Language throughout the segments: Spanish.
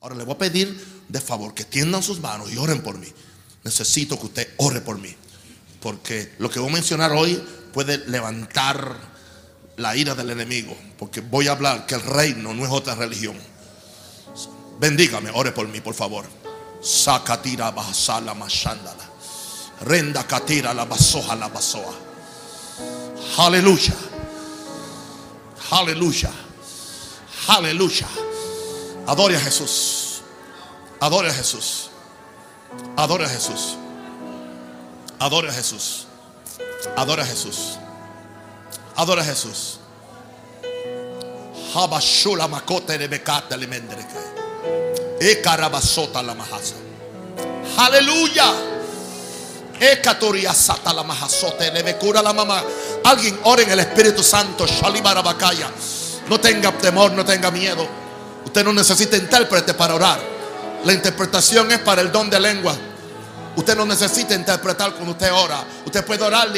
Ahora le voy a pedir de favor que tiendan sus manos y oren por mí. Necesito que usted ore por mí. Porque lo que voy a mencionar hoy puede levantar la ira del enemigo. Porque voy a hablar que el reino no es otra religión. Bendígame, ore por mí, por favor. Sacatira basala mashandala. Renda katira la basoja la basoa. Aleluya. Aleluya. Aleluya. Adore a Jesús. Adore a Jesús. Adore a Jesús. Adore a Jesús. Adore a Jesús. Adore a Jesús. Habashula makote de bekata le mendreke. E carabasota la mahasa. Aleluya. E katoria sata la mahasote le cura la mamá. Alguien ore en el Espíritu Santo. Shalibarabakaya. No tenga temor, no tenga miedo. Usted no necesita intérprete para orar. La interpretación es para el don de lengua. Usted no necesita interpretar cuando usted ora. Usted puede orar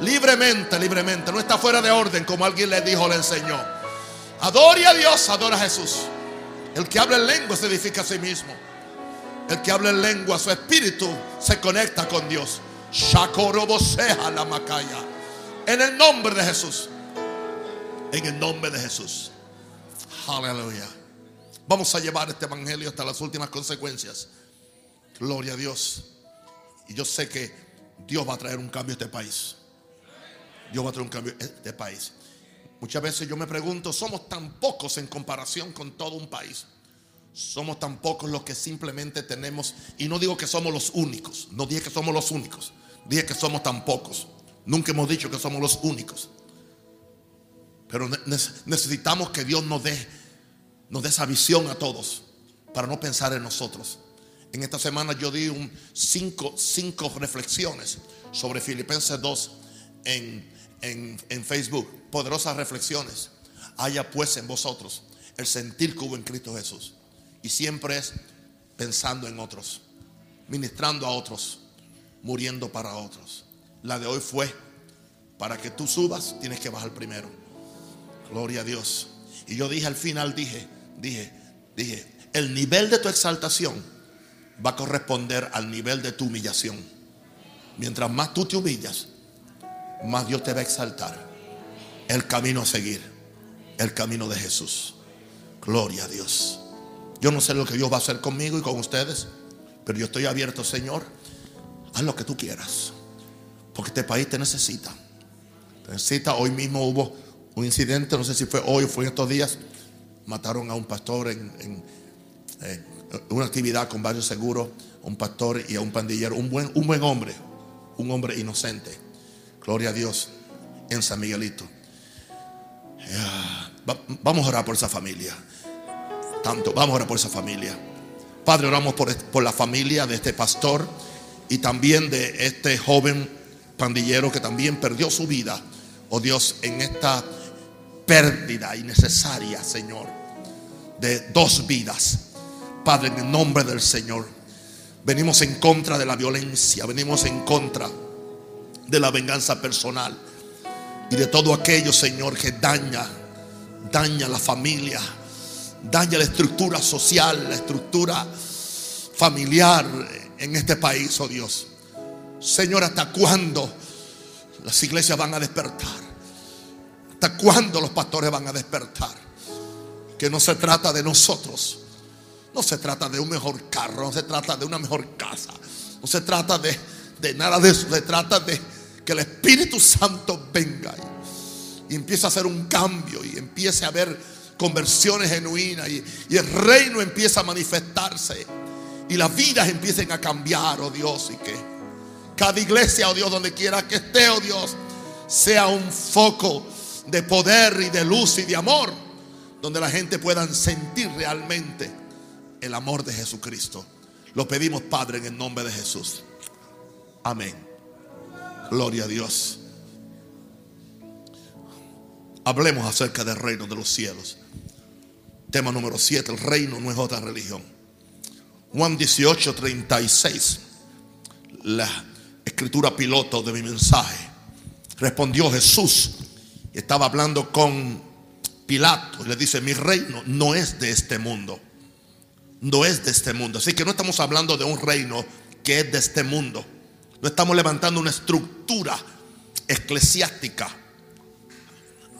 libremente, libremente. No está fuera de orden como alguien le dijo, le enseñó. Adore a Dios, adora a Jesús. El que habla en lengua se edifica a sí mismo. El que habla en lengua, su espíritu se conecta con Dios. la macaya. En el nombre de Jesús. En el nombre de Jesús. Aleluya. Vamos a llevar este evangelio hasta las últimas consecuencias. Gloria a Dios. Y yo sé que Dios va a traer un cambio a este país. Dios va a traer un cambio a este país. Muchas veces yo me pregunto, somos tan pocos en comparación con todo un país. Somos tan pocos los que simplemente tenemos, y no digo que somos los únicos, no dije que somos los únicos, dije que somos tan pocos. Nunca hemos dicho que somos los únicos. Pero necesitamos que Dios nos dé, nos dé esa visión a todos para no pensar en nosotros. En esta semana yo di cinco, cinco reflexiones sobre Filipenses 2 en, en, Facebook. Poderosas reflexiones. Haya pues en vosotros el sentir que hubo en Cristo Jesús. Y siempre es pensando en otros, ministrando a otros, muriendo para otros. La de hoy fue, para que tú subas, tienes que bajar primero. Gloria a Dios. Y yo dije al final, dije, dije, dije, el nivel de tu exaltación va a corresponder al nivel de tu humillación. Mientras más tú te humillas, más Dios te va a exaltar. El camino a seguir, el camino de Jesús. Gloria a Dios. Yo no sé lo que Dios va a hacer conmigo y con ustedes, pero yo estoy abierto, Señor. Haz lo que tú quieras, porque este país te necesita. Te necesita. Hoy mismo hubo un incidente, no sé si fue hoy o fue en estos días, mataron a un pastor en, una actividad con varios seguros, un pastor y a un pandillero, un buen, un buen hombre, un hombre inocente. Gloria a Dios en San Miguelito. Vamos a orar por esa familia. Tanto, vamos a orar por esa familia. Padre, oramos por, por la familia de este pastor y también de este joven pandillero que también perdió su vida, oh Dios, en esta pérdida innecesaria, Señor, de dos vidas. Padre, en el nombre del Señor, venimos en contra de la violencia, venimos en contra de la venganza personal y de todo aquello, Señor, que daña, daña la familia, daña la estructura social, la estructura familiar en este país, oh Dios. Señor, ¿hasta cuándo las iglesias van a despertar? ¿Hasta cuándo los pastores van a despertar? Que no se trata de nosotros. No se trata de un mejor carro, no se trata de una mejor casa. No se trata de, nada de eso. Se trata de que el Espíritu Santo venga y, empiece a hacer un cambio y empiece a haber conversiones genuinas y, y el reino empieza a manifestarse y las vidas empiecen a cambiar, oh Dios, y que cada iglesia, oh Dios, donde quiera que esté, oh Dios, sea un foco de poder y de luz y de amor, donde la gente pueda sentir realmente el amor de Jesucristo. Lo pedimos, Padre, en el nombre de Jesús. Amén. Gloria a Dios. Hablemos acerca del reino de los cielos. Tema número 7, el reino no es otra religión. Juan 18, 36. La escritura piloto de mi mensaje. Respondió Jesús estaba hablando con Pilato le dice, mi reino no es de este mundo. no es de este mundo. Así que no estamos hablando de un reino que es de este mundo. No estamos levantando una estructura eclesiástica.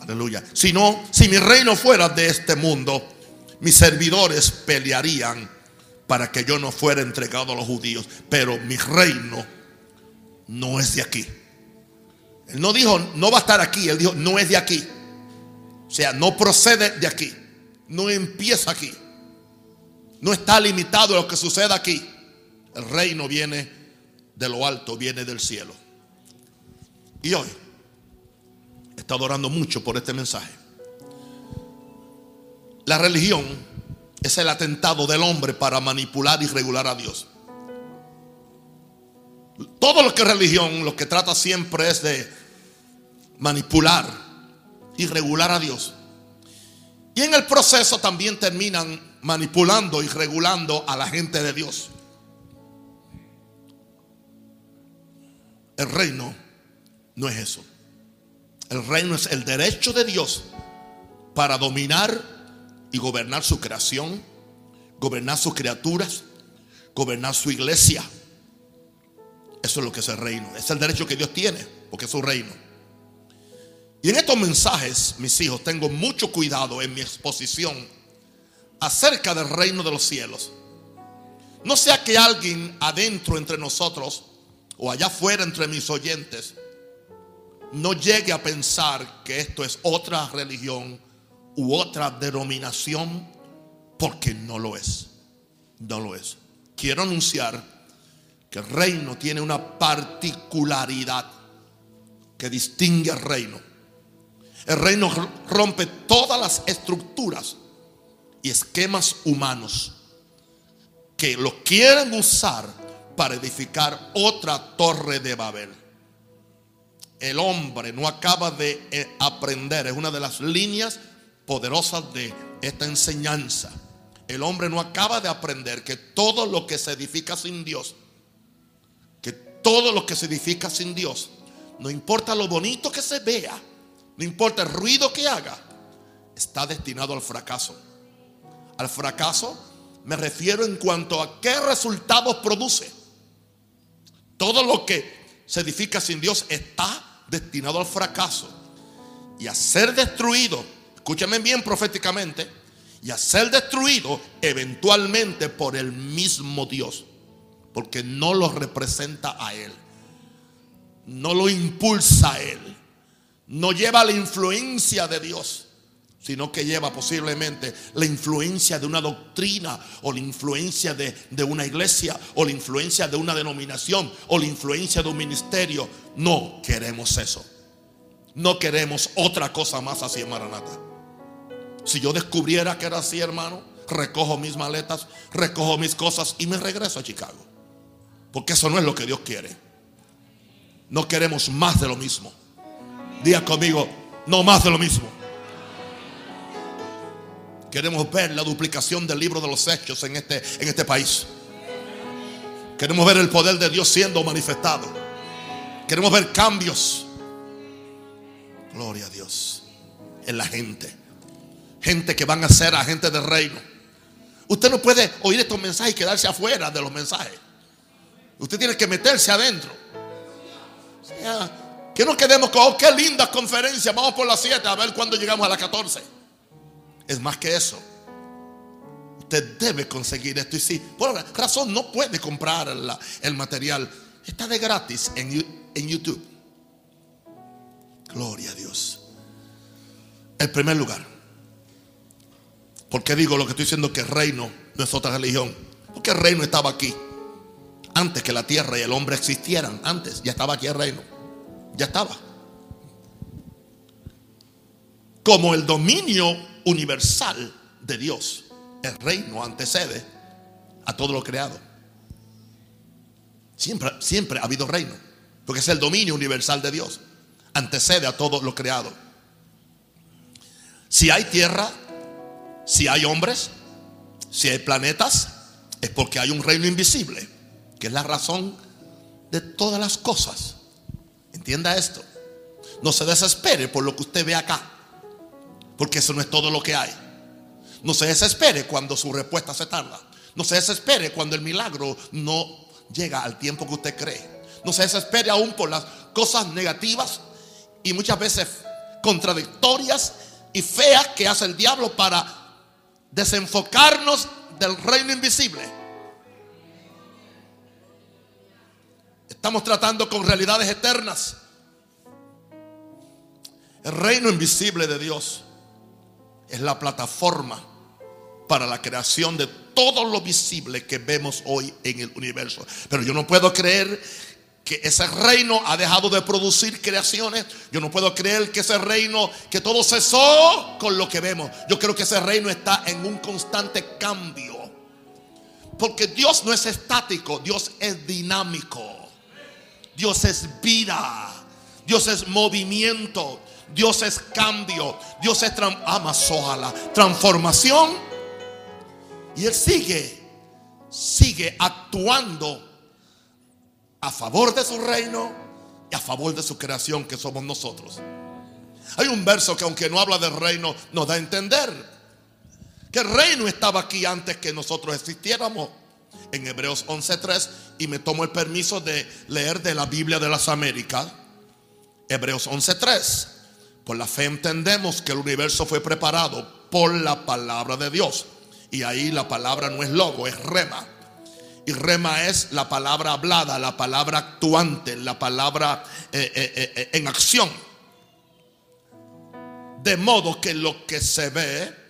Aleluya. Sino, si mi reino fuera de este mundo, mis servidores pelearían para que yo no fuera entregado a los judíos. Pero mi reino no es de aquí. Él no dijo, no va a estar aquí. Él dijo, no es de aquí. O sea, no procede de aquí. No empieza aquí. No está limitado a lo que sucede aquí. El reino viene de lo alto, viene del cielo. Y hoy he estado orando mucho por este mensaje. La religión es el atentado del hombre para manipular y regular a Dios. Todo lo que es religión, lo que trata siempre es de manipular y regular a Dios. Y en el proceso también terminan manipulando y regulando a la gente de Dios. El reino no es eso. El reino es el derecho de Dios para dominar y gobernar su creación, gobernar sus criaturas, gobernar su iglesia. Eso es lo que es el reino. Es el derecho que Dios tiene, porque es su reino. Y en estos mensajes, mis hijos, tengo mucho cuidado en mi exposición acerca del reino de los cielos. No sea que alguien adentro entre nosotros o allá afuera entre mis oyentes no llegue a pensar que esto es otra religión u otra denominación, porque no lo es. No lo es. Quiero anunciar que el reino tiene una particularidad que distingue al reino. El reino rompe todas las estructuras y esquemas humanos que lo quieren usar para edificar otra torre de Babel. El hombre no acaba de eh, aprender, es una de las líneas poderosas de esta enseñanza. El hombre no acaba de aprender que todo lo que se edifica sin Dios, todo lo que se edifica sin Dios, no importa lo bonito que se vea, no importa el ruido que haga, está destinado al fracaso. Al fracaso me refiero en cuanto a qué resultados produce. Todo lo que se edifica sin Dios está destinado al fracaso y a ser destruido escúchame bien proféticamente, y a ser destruido eventualmente por el mismo Dios, porque no lo representa a Él, no lo impulsa a Él, no lleva la influencia de Dios, sino que lleva posiblemente la influencia de una doctrina o la influencia de, de, una iglesia o la influencia de una denominación o la influencia de un ministerio. No queremos eso. No queremos otra cosa más así en Maranata. Si yo descubriera que era así, hermano, recojo mis maletas, recojo mis cosas y me regreso a Chicago. Porque eso no es lo que Dios quiere. No queremos más de lo mismo. Diga conmigo, no más de lo mismo. Queremos ver la duplicación del libro de los hechos en este, en este país. Queremos ver el poder de Dios siendo manifestado. Queremos ver cambios. Gloria a Dios en la gente gente que van a ser agentes del reino. Usted no puede oír estos mensajes y quedarse afuera de los mensajes. Usted tiene que meterse adentro. que no quedemos con, oh, qué linda conferencia, vamos por las 7 a ver cuándo llegamos a las 14. Es más que eso. Usted debe conseguir esto. Y si por razón no puede comprar el material, está de gratis en, en YouTube. Gloria a Dios. El primer lugar. ¿Por qué digo lo que estoy diciendo que el reino no es otra religión? Porque el reino estaba aquí. Antes que la tierra y el hombre existieran. Antes ya estaba aquí el reino. Ya estaba. Como el dominio universal de Dios, el reino antecede a todo lo creado. Siempre, siempre ha habido reino. Porque es el dominio universal de Dios. Antecede a todo lo creado. Si hay tierra, si hay hombres, si hay planetas, es porque hay un reino invisible, que es la razón de todas las cosas. Entienda esto. No se desespere por lo que usted ve acá, porque eso no es todo lo que hay. No se desespere cuando su respuesta se tarda. No se desespere cuando el milagro no llega al tiempo que usted cree. No se desespere aún por las cosas negativas y muchas veces contradictorias y feas que hace el diablo para desenfocarnos del reino invisible. Estamos tratando con realidades eternas. El reino invisible de Dios es la plataforma para la creación de todo lo visible que vemos hoy en el universo. Pero yo no puedo creer que ese reino ha dejado de producir creaciones. Yo no puedo creer que ese reino, que todo cesó con lo que vemos. Yo creo que ese reino está en un constante cambio. Porque Dios no es estático, Dios es dinámico. Dios es vida. Dios es movimiento. Dios es cambio. Dios es transformación. Y Él sigue, sigue actuando a favor de su reino y a favor de su creación que somos nosotros. Hay un verso que aunque no habla del reino, nos da a entender que el reino estaba aquí antes que nosotros existiéramos. En Hebreos 11.3 y me tomo el permiso de leer de la Biblia de las Américas. Hebreos 11.3. Por la fe entendemos que el universo fue preparado por la palabra de Dios. Y ahí la palabra no es logo, es rema. Y rema es la palabra hablada, la palabra actuante, la palabra eh, eh, eh, en acción. De modo que lo que se ve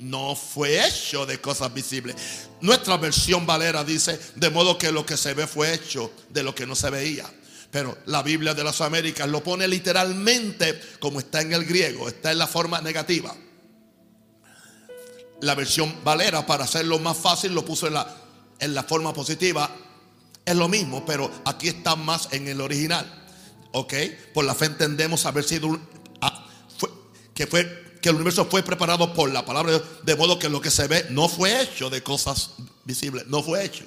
no fue hecho de cosas visibles. Nuestra versión Valera dice, de modo que lo que se ve fue hecho de lo que no se veía. Pero la Biblia de las Américas lo pone literalmente como está en el griego, está en la forma negativa. La versión Valera, para hacerlo más fácil, lo puso en la en la forma positiva es lo mismo, pero aquí está más en el original. ¿Ok? Por la fe entendemos haber sido ah, que fue que el universo fue preparado por la palabra de Dios, de modo que lo que se ve no fue hecho de cosas visibles, no fue hecho.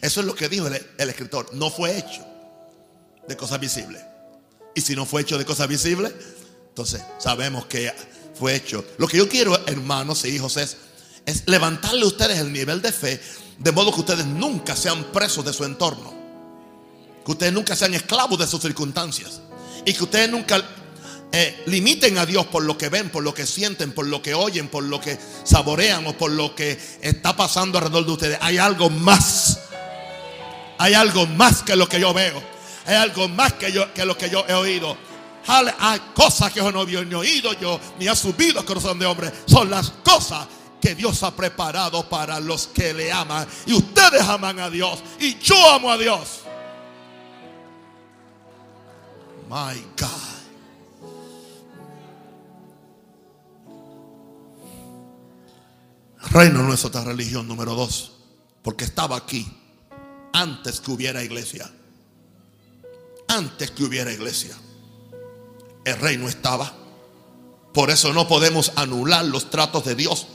Eso es lo que dijo el, escritor, no fue hecho de cosas visibles. Y si no fue hecho de cosas visibles, entonces sabemos que fue hecho. Lo que yo quiero, hermanos e hijos, es, es levantarle a ustedes el nivel de fe de modo que ustedes nunca sean presos de su entorno. Que ustedes nunca sean esclavos de sus circunstancias. Y que ustedes nunca eh, limiten a Dios por lo que ven, por lo que sienten, por lo que oyen, por lo que saborean o por lo que está pasando alrededor de ustedes. Hay algo más. Hay algo más que lo que yo veo. Hay algo más que, yo, que lo que yo he oído. Hay cosas que yo no había ni oído yo, ni ha subido al corazón de hombre. Son las cosas que Dios ha preparado para los que le aman. Y ustedes aman a Dios. Y yo amo a Dios. My God. Reino no es otra religión, número dos. Porque estaba aquí antes que hubiera iglesia. Antes que hubiera iglesia. El reino estaba. Por eso no podemos anular los tratos de Dios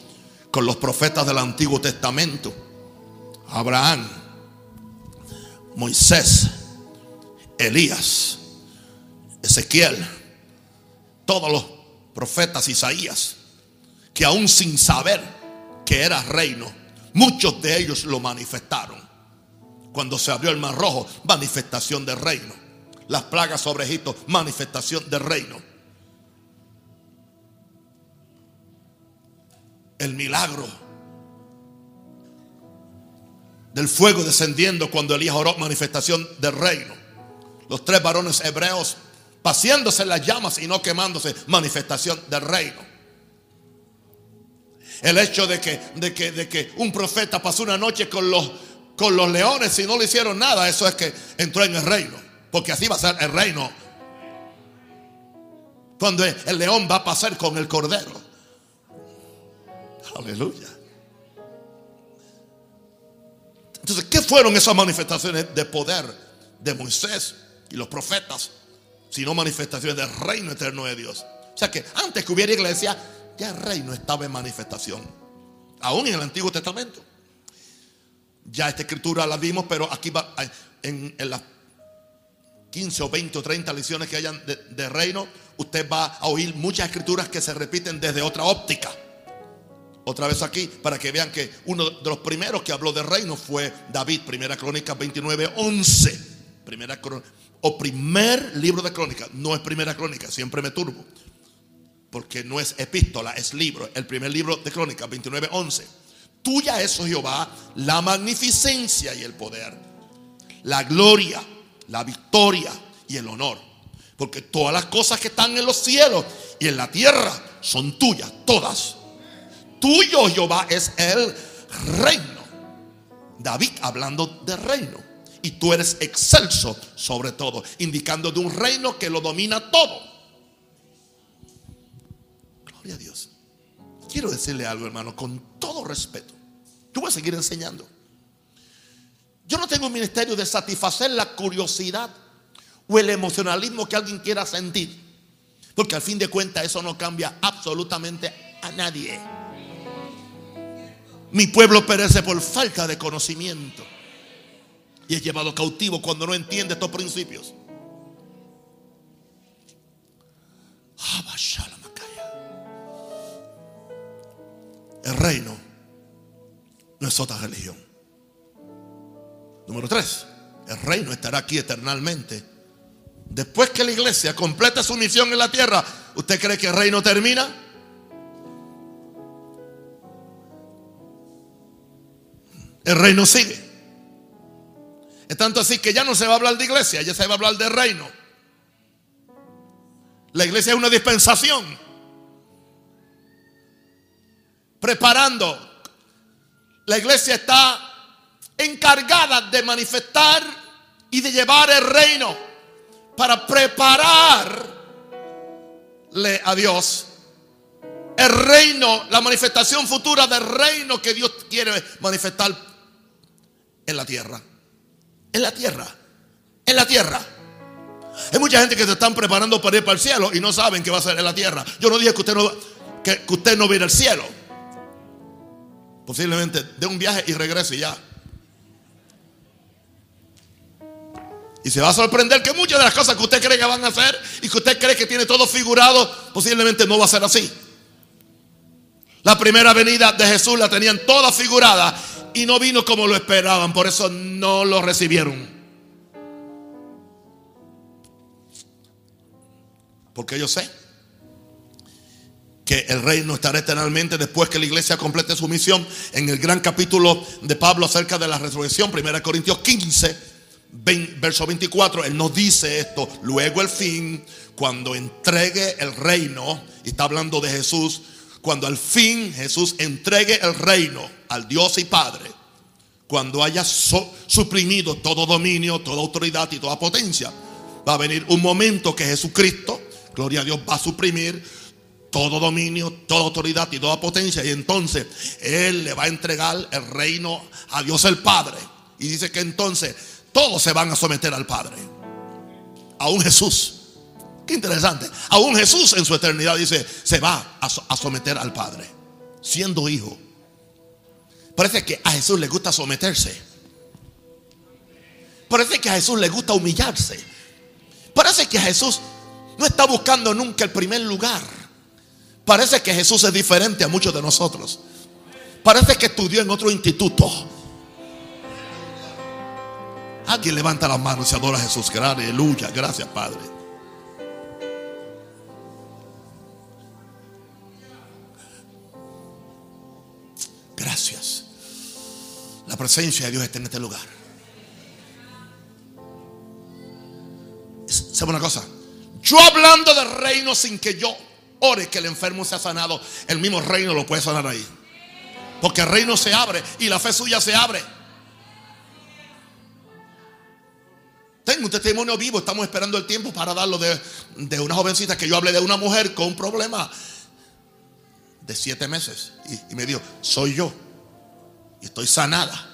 con los profetas del Antiguo Testamento. Abraham, Moisés, Elías, Ezequiel, todos los profetas Isaías, que aún sin saber que era reino, muchos de ellos lo manifestaron. Cuando se abrió el mar rojo, manifestación del reino. Las plagas sobre Egipto, manifestación del reino. el milagro del fuego descendiendo cuando Elías oró, manifestación del reino. Los tres varones hebreos paseándose en las llamas y no quemándose, manifestación del reino. El hecho de que, de que, de que un profeta pasó una noche con los, con los leones y no le hicieron nada, eso es que entró en el reino. Porque así va a ser el reino. Cuando el león va a pasar con el cordero. Aleluya. Entonces, ¿qué fueron esas manifestaciones de poder de Moisés y los profetas? Sino manifestaciones del reino eterno de Dios. O sea que antes que hubiera iglesia, ya el reino estaba en manifestación. Aún en el Antiguo Testamento. Ya esta escritura la vimos, pero aquí va en, las 15 o 20 o 30 lecciones que hayan de, de reino, usted va a oír muchas escrituras que se repiten desde otra óptica otra vez aquí para que vean que uno de los primeros que habló de reino fue David, Primera Crónica 29, 11. Primera o primer libro de crónica, no es Primera Crónica, siempre me turbo. Porque no es epístola, es libro. El primer libro de crónica 29, 11. Tuya es, oh Jehová, la magnificencia y el poder, la gloria, la victoria y el honor. Porque todas las cosas que están en los cielos y en la tierra son tuyas, todas tuyo, Jehová, es el reino. David hablando de reino. Y tú eres excelso sobre todo, indicando de un reino que lo domina todo. A Dios. Quiero decirle algo, hermano, con todo respeto. Yo voy a seguir enseñando. Yo no tengo un ministerio de satisfacer la curiosidad o el emocionalismo que alguien quiera sentir. Porque al fin de cuentas eso no cambia absolutamente a nadie. Mi pueblo perece por falta de conocimiento. Y es llevado cautivo cuando no entiende estos principios. El reino no es otra religión. Número tres, el reino estará aquí eternamente. Después que la iglesia complete su misión en la tierra, ¿usted cree que el reino termina? el reino sigue. Es tanto así que ya no se va a hablar de iglesia, ya se va a hablar de reino. La iglesia es una dispensación. Preparando. La iglesia está encargada de manifestar y de llevar el reino para prepararle a Dios el reino, la manifestación futura del reino que Dios quiere manifestar en la tierra. En la tierra. En la tierra. Hay mucha gente que se están preparando para ir para el cielo y no saben qué va a ser en la tierra. Yo no dije que usted no, que, usted no va al cielo. Posiblemente de un viaje y regrese ya. Y se va a sorprender que muchas de las cosas que usted cree que van a hacer y que usted cree que tiene todo figurado, posiblemente no va a ser así. La primera venida de Jesús la tenían toda figurada y no vino como lo esperaban, por eso no lo recibieron. Porque yo sé que el reino estará eternamente después que la iglesia complete su misión. En el gran capítulo de Pablo acerca de la resurrección, 1 Corintios 15, verso 24, él nos dice esto. Luego el fin, cuando entregue el reino, y está hablando de Jesús, cuando al fin Jesús entregue el reino al Dios y Padre, cuando haya suprimido todo dominio, toda autoridad y toda potencia, va a venir un momento que Jesucristo, gloria a Dios, va a suprimir todo dominio, toda autoridad y toda potencia. Y entonces Él le va a entregar el reino a Dios el Padre. Y dice que entonces todos se van a someter al Padre. Aún Jesús. Qué interesante. Aún Jesús en su eternidad dice, se va a someter al Padre, siendo hijo. Parece que a Jesús le gusta someterse. Parece que a Jesús le gusta humillarse. Parece que a Jesús no está buscando nunca el primer lugar. Parece que Jesús es diferente a muchos de nosotros. Parece que estudió en otro instituto. Alguien levanta las manos y adora a Jesús. Aleluya. Gracias, Padre. Gracias. La presencia de Dios está en este lugar. ¿Sabe una cosa? Yo hablando del reino sin que yo que el enfermo sea sanado, el mismo reino lo puede sanar ahí. Porque el reino se abre y la fe suya se abre. Tengo un testimonio vivo, estamos esperando el tiempo para darlo de una jovencita que yo hablé de una mujer con un problema de siete meses. Y, me dijo, soy yo. Y estoy sanada.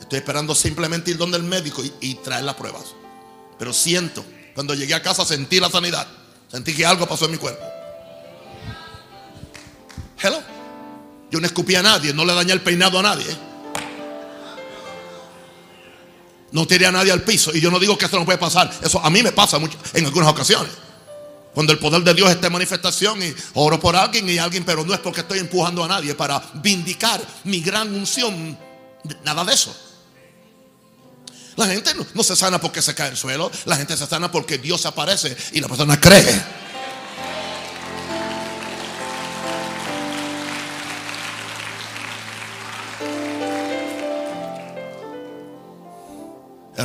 Estoy esperando simplemente ir donde el médico y, traer las pruebas. Pero siento, cuando llegué a casa sentí la sanidad. Sentí que algo pasó en mi cuerpo. Hello. Yo no escupí a nadie, no le dañé el peinado a nadie. No tiré a nadie al piso. Y yo no digo que esto no puede pasar. Eso a mí me pasa mucho en algunas ocasiones. Cuando el poder de Dios esté en manifestación y oro por alguien y alguien, pero no es porque estoy empujando a nadie para vindicar mi gran unción. Nada de eso. La gente no, no se sana porque se cae al suelo. La gente se sana porque Dios aparece y la persona cree.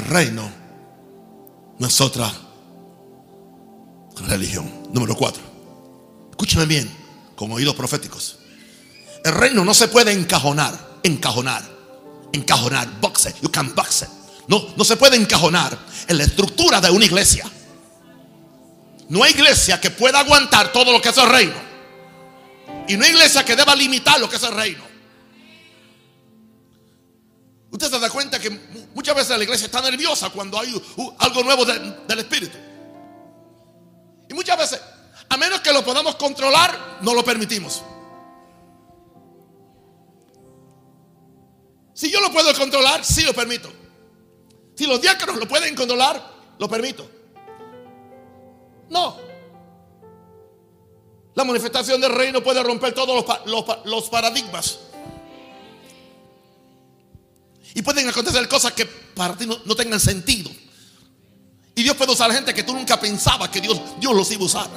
Reino no es otra religión. Número cuatro. Escúchame bien, con oídos proféticos. El reino no se puede encajonar, encajonar, encajonar, boxe, you can box it. No, no se puede encajonar en la estructura de una iglesia. No hay iglesia que pueda aguantar todo lo que es el reino. Y no hay iglesia que deba limitar lo que es el reino. Usted se da cuenta que muchas veces la iglesia está nerviosa cuando hay algo nuevo del Espíritu. Y muchas veces, a menos que lo podamos controlar, no lo permitimos. Si yo lo puedo controlar, sí lo permito. Si los diáconos lo pueden controlar, lo permito. No. La manifestación del reino puede romper todos los, paradigmas. Y pueden acontecer cosas que para ti no, tengan sentido. Y Dios puede usar gente que tú nunca pensabas que Dios, Dios los iba a usar.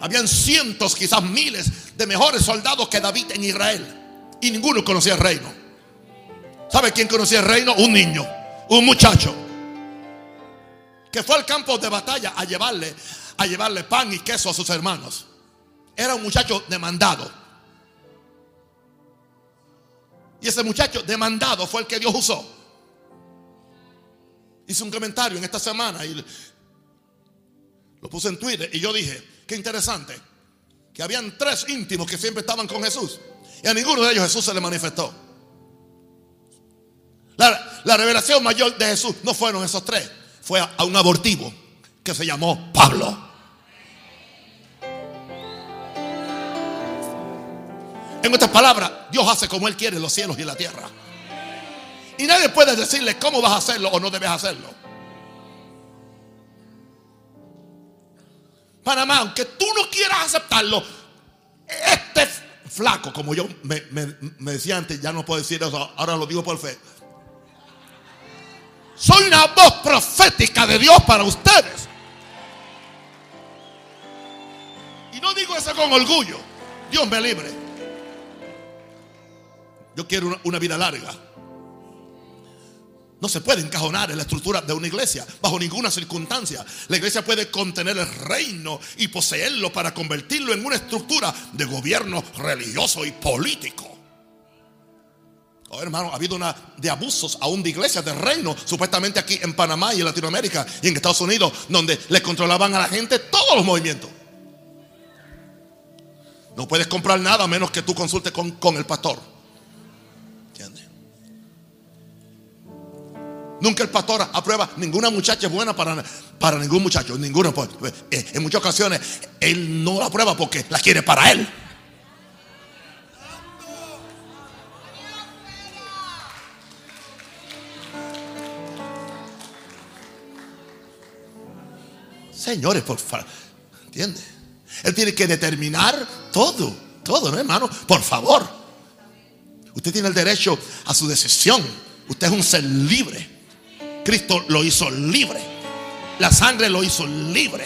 Habían cientos, quizás miles de mejores soldados que David en Israel. Y ninguno conocía el reino. ¿Sabe quién conocía el reino? Un niño, un muchacho. Que fue al campo de batalla a llevarle, a llevarle pan y queso a sus hermanos. Era un muchacho demandado. Y ese muchacho demandado fue el que Dios usó. Hice un comentario en esta semana y lo puse en Twitter y yo dije, qué interesante, que habían tres íntimos que siempre estaban con Jesús. Y a ninguno de ellos Jesús se le manifestó. La, revelación mayor de Jesús no fueron esos tres, fue a, un abortivo que se llamó Pablo. En otras palabras, Dios hace como Él quiere los cielos y la tierra. Y nadie puede decirle cómo vas a hacerlo o no debes hacerlo. Panamá, aunque tú no quieras aceptarlo, este flaco, como yo me, me decía antes, ya no puedo decir eso, ahora lo digo por fe soy una voz profética de Dios para ustedes. Y no digo eso con orgullo. Dios me libre. Yo quiero una, vida larga. No se puede encajonar en la estructura de una iglesia bajo ninguna circunstancia. La iglesia puede contener el reino y poseerlo para convertirlo en una estructura de gobierno religioso y político. Oh, hermano, ha habido una de abusos aún de iglesias de reino, supuestamente aquí en Panamá y en Latinoamérica y en Estados Unidos, donde le controlaban a la gente todos los movimientos. No puedes comprar nada a menos que tú consultes con, con el pastor. Nunca el pastor aprueba ninguna muchacha buena para, para ningún muchacho, ninguna. Pues, pues, eh, en muchas ocasiones él no la aprueba porque la quiere para él. Señores, por favor, ¿entiende? Él tiene que determinar todo, todo, ¿no, hermano? Por favor. Usted tiene el derecho a su decisión. Usted es un ser libre. Cristo lo hizo libre. La sangre lo hizo libre.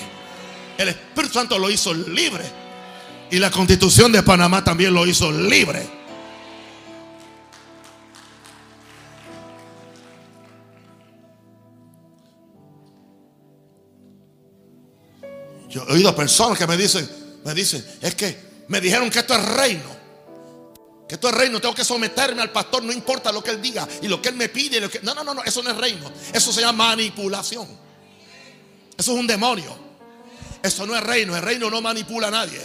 El Espíritu Santo lo hizo libre. Y la constitución de Panamá también lo hizo libre. Yo he oído personas que me dicen, me dicen, es que me dijeron que esto es reino. Que esto es reino, tengo que someterme al pastor, no importa lo que él diga y lo que él me pide. No, no, no, no, eso no es reino. Eso se llama manipulación. Eso es un demonio. Eso no es reino. El reino no manipula a nadie.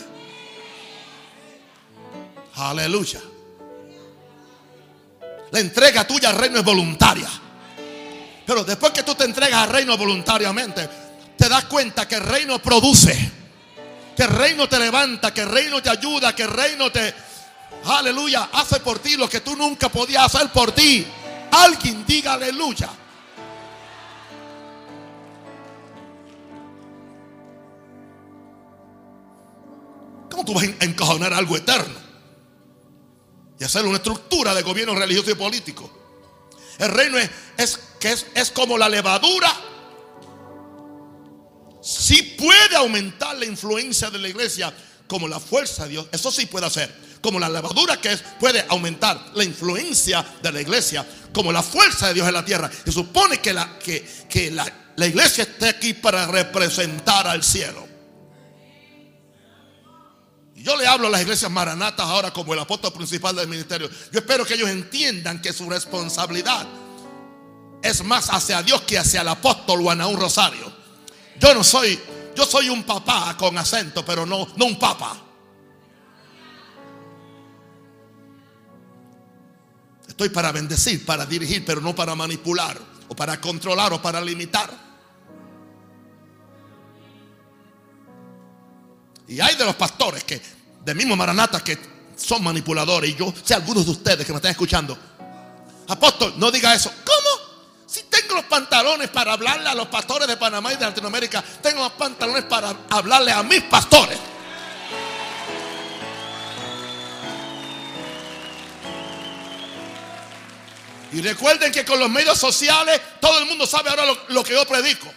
Aleluya. La entrega tuya al reino es voluntaria. Pero después que tú te entregas al reino voluntariamente, te das cuenta que el reino produce, que el reino te levanta, que el reino te ayuda, que el reino te, Aleluya. Hace por ti lo que tú nunca podías hacer por ti. Alguien diga aleluya. ¿Cómo tú vas a encajonar algo eterno? Y hacer una estructura de gobierno religioso y político. El reino es, es que es, es como la levadura. Sí puede aumentar la influencia de la iglesia como la fuerza de Dios. Eso sí puede hacer. Como la levadura que es, puede aumentar la influencia de la iglesia como la fuerza de Dios en la tierra. Se supone que la, que, que la, la iglesia esté aquí para representar al cielo. Yo le hablo a las iglesias maranatas ahora como el apóstol principal del ministerio. Yo espero que ellos entiendan que su responsabilidad es más hacia Dios que hacia el apóstol o a un rosario. Yo no soy, yo soy un papá con acento, pero no, no un papa. Estoy para bendecir, para dirigir, pero no para manipular, o para controlar, o para limitar. Y hay de los pastores que, de mismo Maranata, que son manipuladores. Y yo sé algunos de ustedes que me están escuchando. Apóstol, no diga eso. ¿Cómo? Si tengo los pantalones para hablarle a los pastores de Panamá y de Latinoamérica, tengo los pantalones para hablarle a mis pastores. Y recuerden que con los medios sociales todo el mundo sabe ahora lo, que yo predico.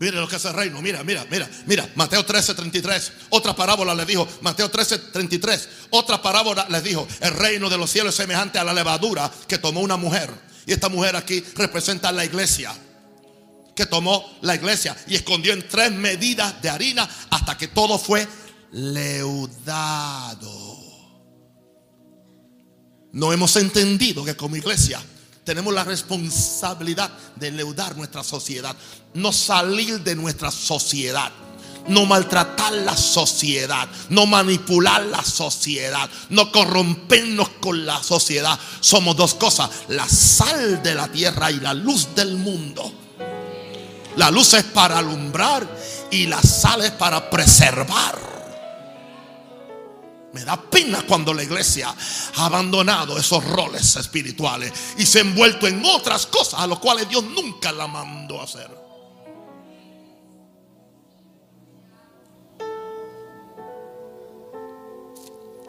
Mire lo que hace el reino. Mira, mira, mira, mira. Mateo 13, 33. Otra parábola le dijo. Mateo 13, 33. Otra parábola les dijo. El reino de los cielos es semejante a la levadura que tomó una mujer. Y esta mujer aquí representa a la iglesia. Que tomó la iglesia y escondió en tres medidas de harina hasta que todo fue leudado. No hemos entendido que como iglesia tenemos la responsabilidad de leudar nuestra sociedad, no salir de nuestra sociedad, no maltratar la sociedad, no manipular la sociedad, no corrompernos con la sociedad. Somos dos cosas, la sal de la tierra y la luz del mundo. La luz es para alumbrar y la sal es para preservar. Me da pena cuando la iglesia ha abandonado esos roles espirituales y se ha envuelto en otras cosas a las cuales Dios nunca la mandó a hacer.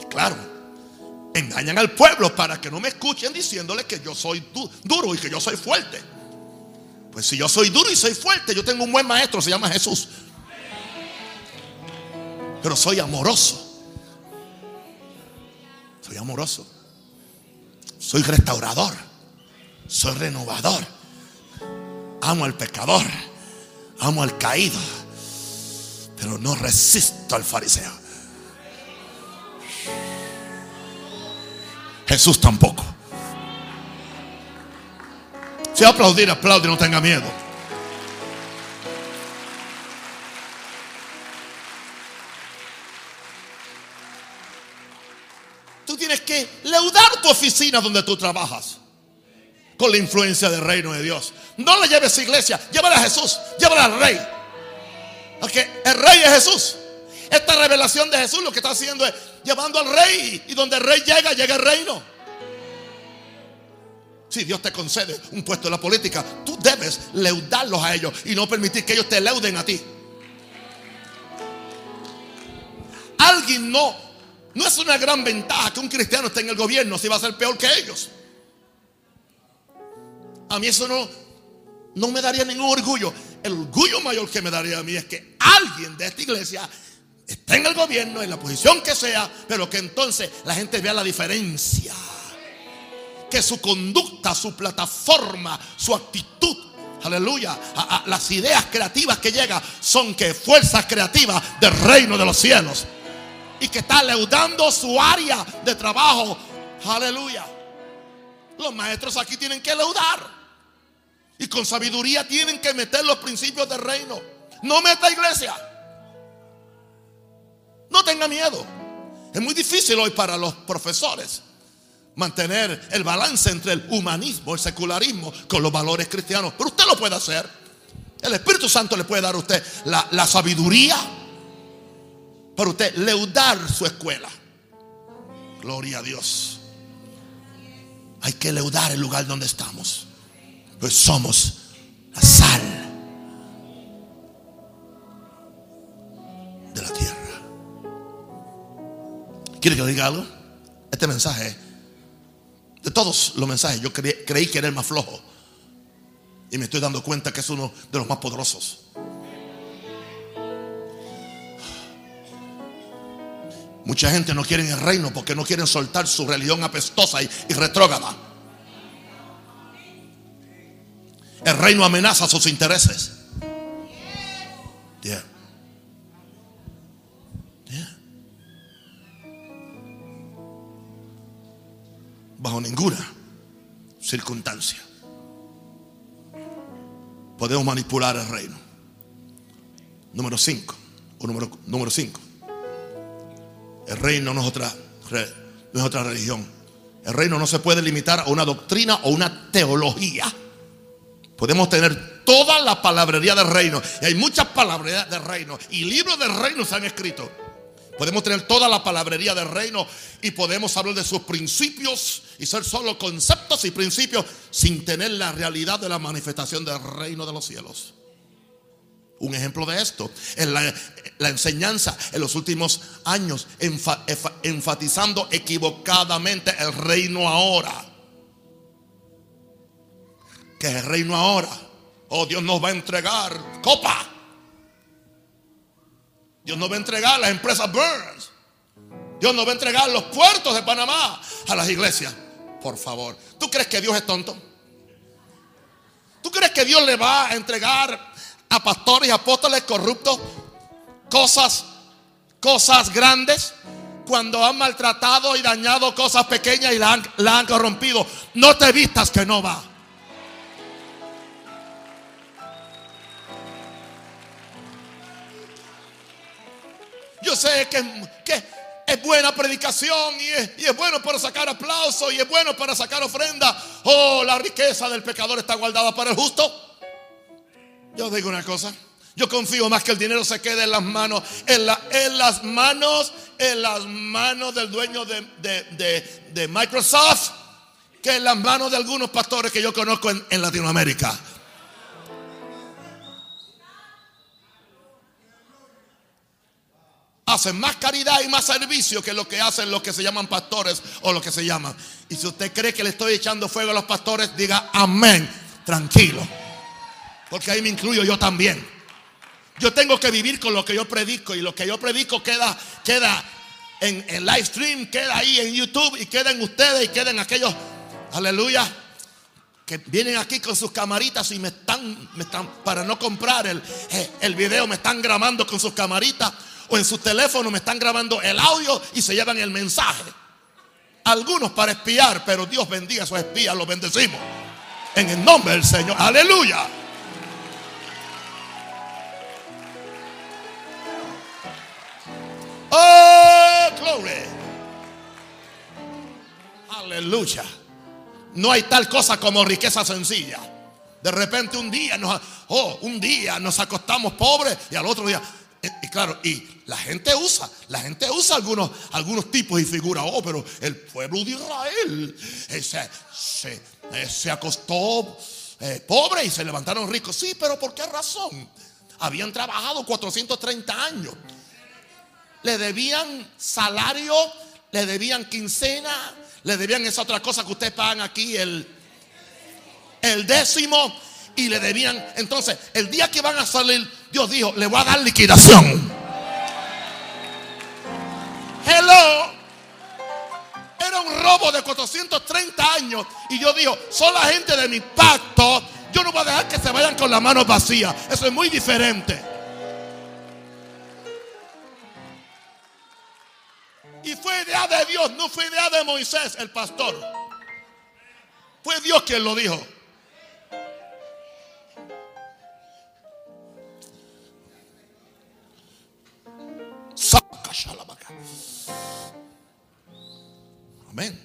Claro, engañan al pueblo para que no me escuchen diciéndole que yo soy duro y que yo soy fuerte. Pues si yo soy duro y soy fuerte, yo tengo un buen maestro, se llama Jesús. Pero soy amoroso. Soy amoroso. Soy restaurador. Soy renovador. Amo al pecador. Amo al caído. Pero no resisto al fariseo. Jesús tampoco. Si aplaudir, aplaude, no tenga miedo. Tú tienes que leudar tu oficina donde tú trabajas. Con la influencia del reino de Dios. No le lleves a iglesia, llévala a Jesús, llévala al rey. Porque el rey es Jesús. Esta revelación de Jesús lo que está haciendo es llevando al rey. Y donde el rey llega, llega el reino. Si Dios te concede un puesto en la política, tú debes leudarlos a ellos y no permitir que ellos te leuden a ti. Alguien no, no es una gran ventaja que un cristiano esté en el gobierno si va a ser peor que ellos. A mí eso no, no me daría ningún orgullo. El orgullo mayor que me daría a mí es que alguien de esta iglesia esté en el gobierno, en la posición que sea, pero que entonces la gente vea la diferencia. Que su conducta, su plataforma, su actitud, aleluya, a, las ideas creativas que llegan son que fuerzas creativas del reino de los cielos. Y que está leudando su área de trabajo. Aleluya. Los maestros aquí tienen que leudar. Y con sabiduría tienen que meter los principios del reino. No meta iglesia. No tenga miedo. Es muy difícil hoy para los profesores mantener el balance entre el humanismo, el secularismo, con los valores cristianos. Pero usted lo puede hacer. El Espíritu Santo le puede dar a usted la, la sabiduría para usted leudar su escuela. Gloria a Dios. Hay que leudar el lugar donde estamos. Pues somos La sal de la tierra. ¿Quiere que le diga algo? Este mensaje, de todos los mensajes, yo creí, creí que era el más flojo. Y me estoy dando cuenta que es uno de los más poderosos. Mucha gente no quiere el reino porque no quieren soltar su religión apestosa y, y retrógrada. El reino amenaza sus intereses. Bajo ninguna circunstancia podemos manipular el reino. Número 5 o número número 5. El reino no es otra no es otra religión. El reino no se puede limitar a una doctrina o una teología. Podemos tener toda la palabrería del reino. Y hay muchas palabrerías del reino. Y libros del reino se han escrito. Podemos tener toda la palabrería del reino y podemos hablar de sus principios y ser solo conceptos y principios sin tener la realidad de la manifestación del reino de los cielos. Un ejemplo de esto es la, enseñanza en los últimos años enfa- enfa- enfatizando equivocadamente el reino ahora. Que es el reino ahora. Oh, Dios nos va a entregar copa. Dios nos va a entregar las empresas Burns. Dios nos va a entregar los puertos de Panamá a las iglesias. Por favor. ¿Tú crees que Dios es tonto? ¿Tú crees que Dios le va a entregar a pastores y apóstoles corruptos cosas, cosas grandes? Cuando han maltratado y dañado cosas pequeñas y la han, han corrompido. No te vistas que no va. Yo sé que, que es buena predicación y es, bueno para sacar aplauso y es bueno para sacar ofrenda. Oh, la riqueza del pecador está guardada para el justo. Yo digo una cosa. Yo confío más que el dinero se quede en las manos, en, la- en las manos, en las manos del dueño de, Microsoft, que en las manos de algunos pastores que yo conozco en Latinoamérica. Hacen más caridad y más servicio que lo que hacen los que se llaman pastores o los que se llaman. Y si usted cree que le estoy echando fuego a los pastores, diga amén, tranquilo. Porque ahí me incluyo yo también. Yo tengo que vivir con lo que yo predico y lo que yo predico queda, queda en, en live stream, queda ahí en YouTube y queda en ustedes y queda en aquellos, aleluya, que vienen aquí con sus camaritas y me están, me están para no comprar el, el video, me están grabando con sus camaritas o en sus teléfonos me están grabando el audio y se llevan el mensaje. Algunos para espiar, pero Dios bendiga a esos espías, los bendecimos. En el nombre del Señor, aleluya. Oh, glory. Aleluya. No hay tal cosa como riqueza sencilla. De repente un día nos, oh, un día nos acostamos pobres y al otro día, y claro, y la gente usa, la gente usa algunos, algunos tipos y figuras. Oh, pero el pueblo de Israel se, se, se acostó eh, pobre y se levantaron ricos. Sí, pero ¿por qué razón? Habían trabajado 430 años. Le debían salario, le debían quincena, le debían esa otra cosa que ustedes pagan aquí, el, el décimo, y le debían. Entonces, el día que van a salir, Dios dijo, le voy a dar liquidación. Hello. Era un robo de 430 años. Y yo digo, son la gente de mi pacto. Yo no voy a dejar que se vayan con las manos vacías. Eso es muy diferente. Y fue idea de Dios, no fue idea de Moisés, el pastor. Fue Dios quien lo dijo. Amén.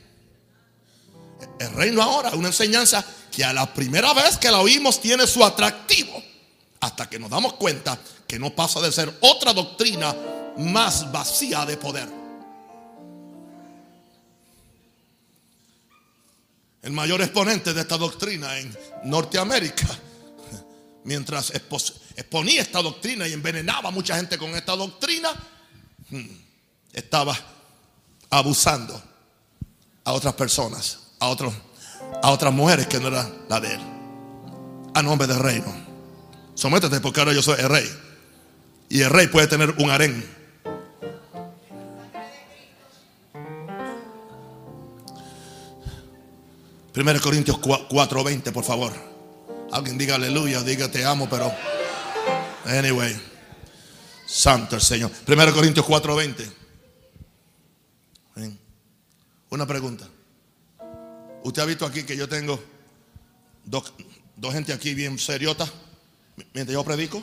El reino ahora, una enseñanza que a la primera vez que la oímos tiene su atractivo, hasta que nos damos cuenta que no pasa de ser otra doctrina más vacía de poder. El mayor exponente de esta doctrina en Norteamérica mientras exponía esta doctrina y envenenaba a mucha gente con esta doctrina, hmm, estaba abusando a otras personas, a, otros, a otras mujeres que no eran la de él. A nombre del reino. Sométete porque ahora yo soy el rey. Y el rey puede tener un harén. Primero Corintios 4:20, por favor. Alguien diga aleluya, diga te amo, pero anyway. Santo el Señor. Primero Corintios 4:20. Una pregunta. ¿Usted ha visto aquí que yo tengo dos, dos gente aquí bien seriota mientras yo predico?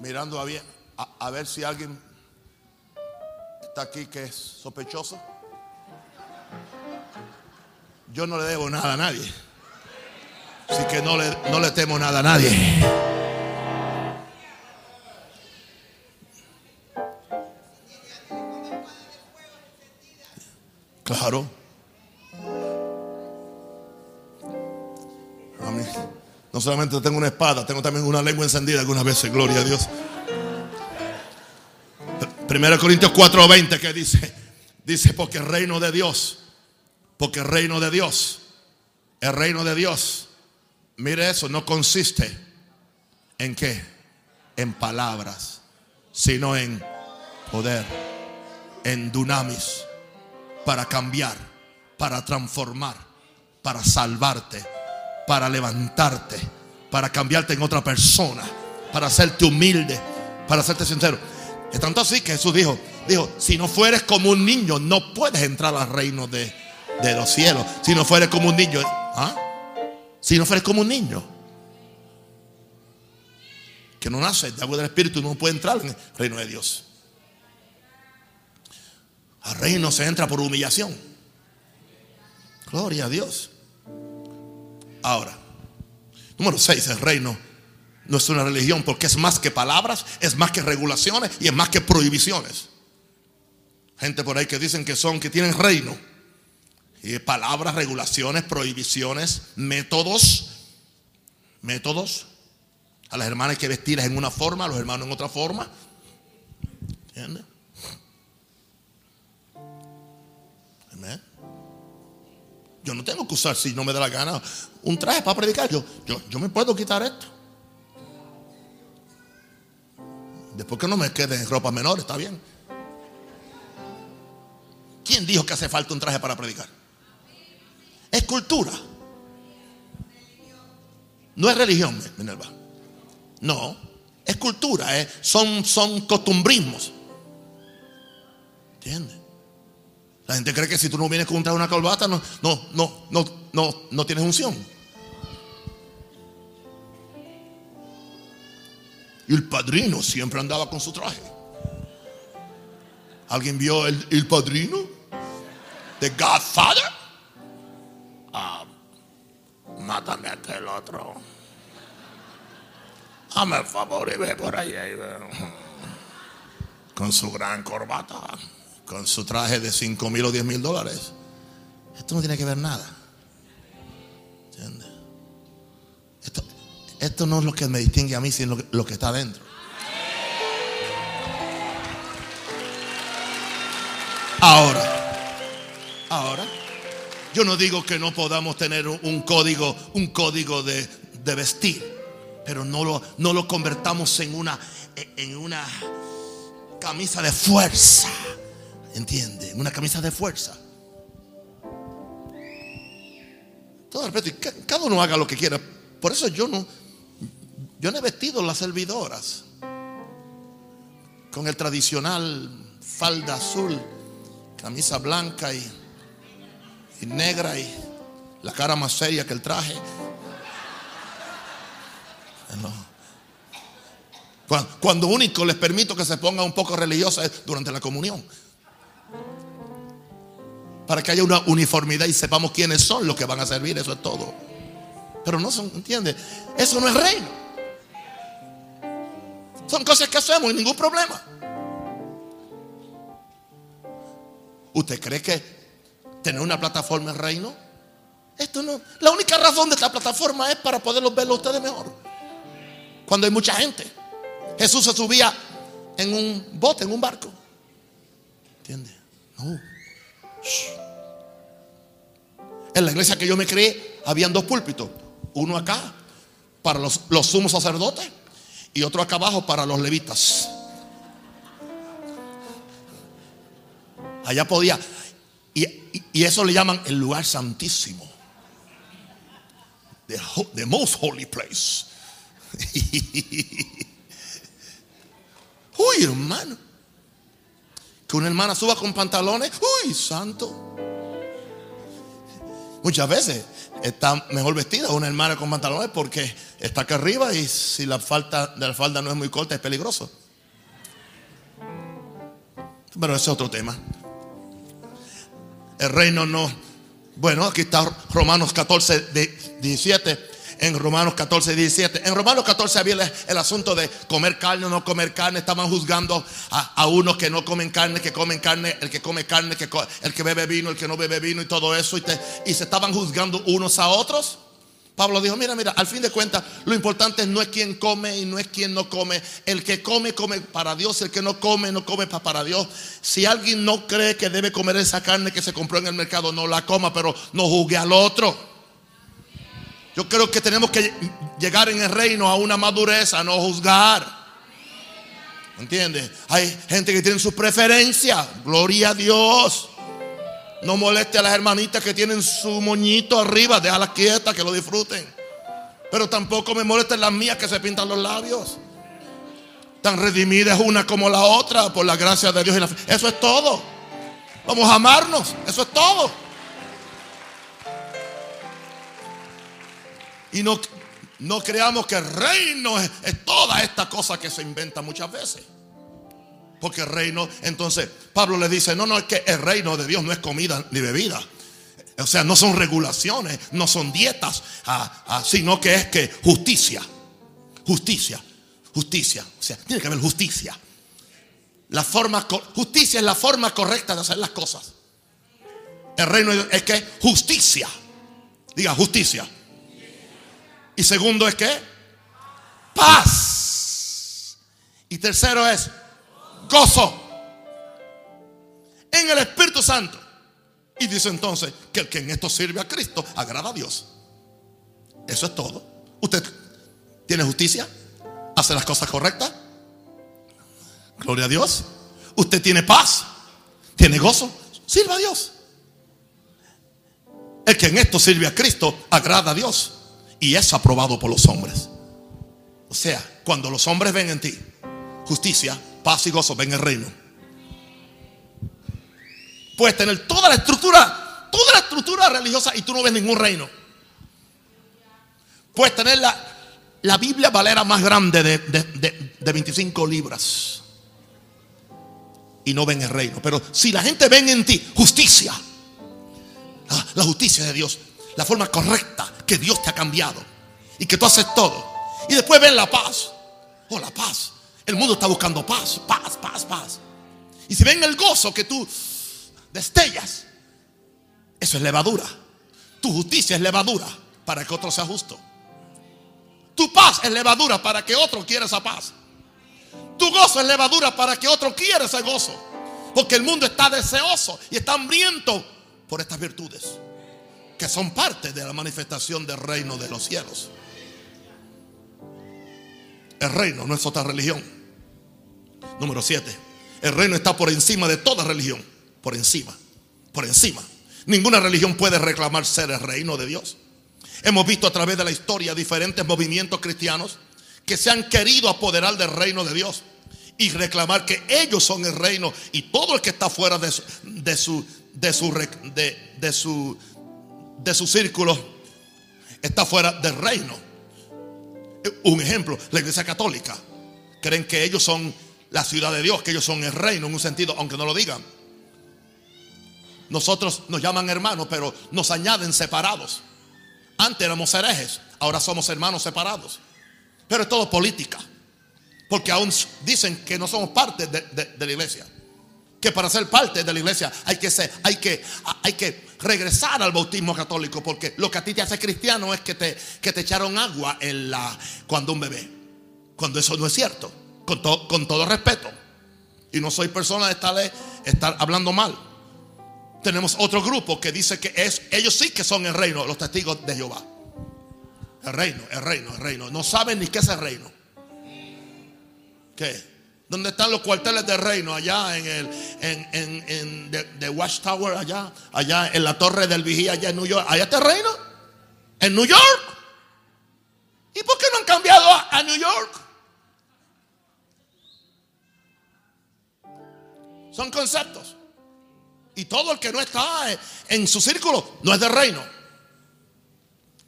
Mirando a, a ver si alguien está aquí que es sospechoso. Yo no le debo nada a nadie. Así que no le, no le temo nada a nadie. Claro. No solamente tengo una espada, tengo también una lengua encendida algunas veces, gloria a Dios. Primero Corintios 4:20 que dice, dice, porque el reino de Dios, porque el reino de Dios, el reino de Dios, mire eso, no consiste en qué, en palabras, sino en poder, en dunamis para cambiar, para transformar, para salvarte, para levantarte, para cambiarte en otra persona, para hacerte humilde, para hacerte sincero. Es tanto así que Jesús dijo, dijo, si no fueres como un niño, no puedes entrar al reino de, los cielos. Si no fueres como un niño, ¿ah? Si no fueres como un niño, que no nace de agua del Espíritu, no puede entrar en el reino de Dios. Reino se entra por humillación. Gloria a Dios. Ahora, número 6, el reino no es una religión porque es más que palabras, es más que regulaciones y es más que prohibiciones. Gente por ahí que dicen que son, que tienen reino. Y palabras, regulaciones, prohibiciones, métodos. Métodos. A las hermanas hay que vestirlas en una forma, a los hermanos en otra forma. ¿Entiendes? Yo no tengo que usar, si no me da la gana, un traje para predicar. Yo, yo, yo me puedo quitar esto. Después que no me quede en ropa menor, está bien. ¿Quién dijo que hace falta un traje para predicar? Es cultura. No es religión, Minerva. No, es cultura, son, son costumbrismos. ¿Entiendes? La gente cree que si tú no vienes con un traje una corbata, no, no, no, no, no, no tienes unción. El padrino siempre andaba con su traje. ¿Alguien vio el, padrino? ¿De Godfather? Ah, mátame a aquel otro. Hazme el favor y ve por ahí. Con su gran corbata con su traje de 5 mil o 10 mil dólares. Esto no tiene que ver nada. ¿Entiendes? Esto, no es lo que me distingue a mí, sino lo que, está dentro. Ahora, ahora, yo no digo que no podamos tener un código, un código de, de vestir, pero no lo, no lo convertamos en una, en una camisa de fuerza ¿Entiende? Una camisa de fuerza. Todo respeto, cada uno haga lo que quiera. Por eso yo no, yo no he vestido las servidoras con el tradicional falda azul, camisa blanca y, y negra y la cara más seria que el traje. Cuando único les permito que se ponga un poco religiosa es durante la comunión para que haya una uniformidad y sepamos quiénes son los que van a servir, eso es todo. Pero no son, ¿entiende? Eso no es reino. Son cosas que hacemos y ningún problema. ¿Usted cree que tener una plataforma en reino. Esto no. La única razón de esta plataforma es para poderlos verlo ustedes mejor. Cuando hay mucha gente. Jesús se subía en un bote, en un barco. ¿Entiendes? No. En la iglesia que yo me creé, habían dos púlpitos. Uno acá para los, los sumos sacerdotes y otro acá abajo para los levitas. Allá podía. Y, y eso le llaman el lugar santísimo. The, the most holy place. Uy, hermano. Que una hermana suba con pantalones. Uy, santo. Muchas veces está mejor vestida una hermana con pantalones porque está acá arriba y si la falta de la falda no es muy corta es peligroso. Pero ese es otro tema. El reino no. Bueno, aquí está Romanos 14, 17 en Romanos 14, 17. En Romanos 14 había el, asunto de comer carne o no comer carne. Estaban juzgando a, unos que no comen carne, que comen carne, el que come carne, que, el que bebe vino, el que no bebe vino y todo eso. Y, y se estaban juzgando unos a otros. Pablo dijo, mira, mira, al fin de cuentas, lo importante no es quién come y no es quién no come. El que come, come para Dios. El que no come, no come para Dios. Si alguien no cree que debe comer esa carne que se compró en el mercado, no la coma, pero no juzgue al otro. Yo creo que tenemos que llegar en el reino a una madurez, a no juzgar. ¿Entiendes? Hay gente que tiene su preferencia. Gloria a Dios. No moleste a las hermanitas que tienen su moñito arriba. Déjalas quietas, que lo disfruten. Pero tampoco me molesten las mías que se pintan los labios. Tan redimidas una como la otra por la gracia de Dios. Eso es todo. Vamos a amarnos. Eso es todo. Y no, no creamos que el reino es, toda esta cosa que se inventa muchas veces. Porque el reino, entonces Pablo le dice, no, no, es que el reino de Dios no es comida ni bebida. O sea, no son regulaciones, no son dietas, ah, ah, sino que es que justicia, justicia, justicia. O sea, tiene que haber justicia. La forma, justicia es la forma correcta de hacer las cosas. El reino es que justicia. Diga justicia. Y segundo es que paz. Y tercero es gozo en el Espíritu Santo. Y dice entonces que el que en esto sirve a Cristo agrada a Dios. Eso es todo. ¿Usted tiene justicia? ¿Hace las cosas correctas? Gloria a Dios. ¿Usted tiene paz? ¿Tiene gozo? Sirva a Dios. El que en esto sirve a Cristo agrada a Dios y es aprobado por los hombres. O sea, cuando los hombres ven en ti justicia, paz y gozo, ven el reino. Puedes tener toda la estructura, toda la estructura religiosa y tú no ves ningún reino. Puedes tener la, la Biblia Valera más grande de, de 25 libras y no ven el reino. Pero si la gente ven en ti justicia, la justicia de Dios, la forma correcta que Dios te ha cambiado y que tú haces todo. Y después ven la paz. Oh, la paz. El mundo está buscando paz, paz, paz, paz. Y si ven el gozo que tú destellas, eso es levadura. Tu justicia es levadura para que otro sea justo. Tu paz es levadura para que otro quiera esa paz. Tu gozo es levadura para que otro quiera ese gozo. Porque el mundo está deseoso y está hambriento por estas virtudes que son parte de la manifestación del reino de los cielos. El reino no es otra religión. Número 7. El reino está por encima de toda religión. Por encima. Por encima. Ninguna religión puede reclamar ser el reino de Dios. Hemos visto a través de la historia diferentes movimientos cristianos que se han querido apoderar del reino de Dios y reclamar que ellos son el reino y todo el que está fuera de su, de su, de su, de su de su círculo está fuera del reino. Un ejemplo, la iglesia católica. Creen que ellos son la ciudad de Dios, que ellos son el reino en un sentido, aunque no lo digan. Nosotros nos llaman hermanos, pero nos añaden separados. Antes éramos herejes, ahora somos hermanos separados. Pero es todo política. Porque aún dicen que no somos parte de, de la iglesia. que para ser parte de la iglesia hay que ser, hay que, hay que regresar al bautismo católico, porque lo que a ti te hace cristiano es que te, que te echaron agua en la, cuando un bebé, cuando eso no es cierto, con, con todo respeto. Y no soy persona de estar hablando mal. Tenemos otro grupo que dice que es, ellos sí que son el reino, los testigos de Jehová. El reino, el reino, el reino. No saben ni qué es el reino. ¿Qué? ¿Dónde están los cuarteles de reino? Allá en el en, en, the, Watchtower, allá, allá en la torre del vigía, allá en New York. ¿Allá está reino? ¿En New York? ¿Y por qué no han cambiado a, New York? Son conceptos. Y todo el que no está en su círculo no es del reino.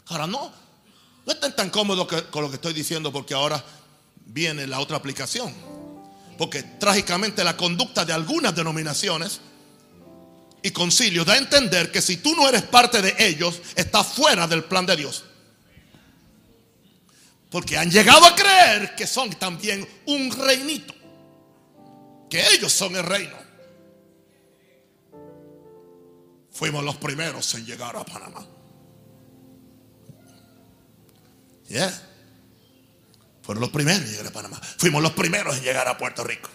Ahora no, no estén tan cómodos con lo que estoy diciendo porque ahora viene la otra aplicación. Porque trágicamente la conducta de algunas denominaciones y concilios da a entender que si tú no eres parte de ellos, estás fuera del plan de Dios. Porque han llegado a creer que son también un reinito. Que ellos son el reino. Fuimos los primeros en llegar a Panamá. Yeah. Fueron los primeros en llegar a Panamá. Fuimos los primeros en llegar a Puerto Rico.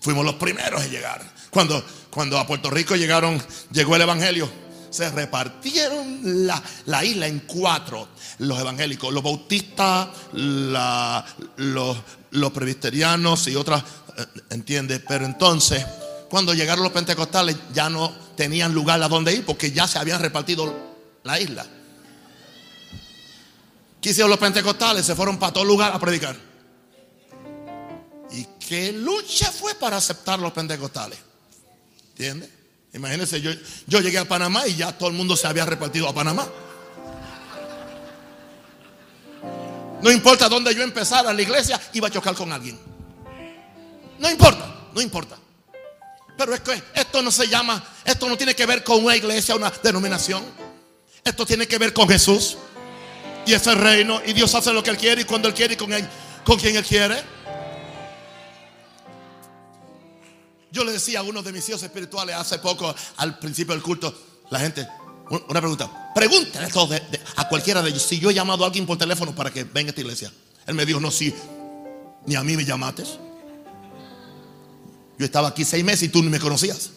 Fuimos los primeros en llegar. Cuando, cuando a Puerto Rico llegaron, llegó el Evangelio, se repartieron la, la isla en cuatro. Los evangélicos, los bautistas, los, los presbiterianos y otras, eh, ¿entiendes? Pero entonces, cuando llegaron los pentecostales, ya no tenían lugar a donde ir porque ya se habían repartido la isla. ¿Qué hicieron los pentecostales? Se fueron para todo lugar a predicar. ¿Y qué lucha fue para aceptar los pentecostales? ¿Entiendes? Imagínense, yo, yo llegué a Panamá y ya todo el mundo se había repartido a Panamá. No importa dónde yo empezara la iglesia, iba a chocar con alguien. No importa, no importa. Pero es que esto no se llama, esto no tiene que ver con una iglesia, una denominación. Esto tiene que ver con Jesús y es el reino y Dios hace lo que Él quiere y cuando Él quiere y con, él, con quien Él quiere. Yo le decía a uno de mis hijos espirituales hace poco al principio del culto, la gente, una pregunta, pregúntale a cualquiera de ellos si yo he llamado a alguien por teléfono para que venga a esta iglesia. Él me dijo, no, sí, ni a mí me llamaste. Yo estaba aquí seis meses y tú ni me conocías.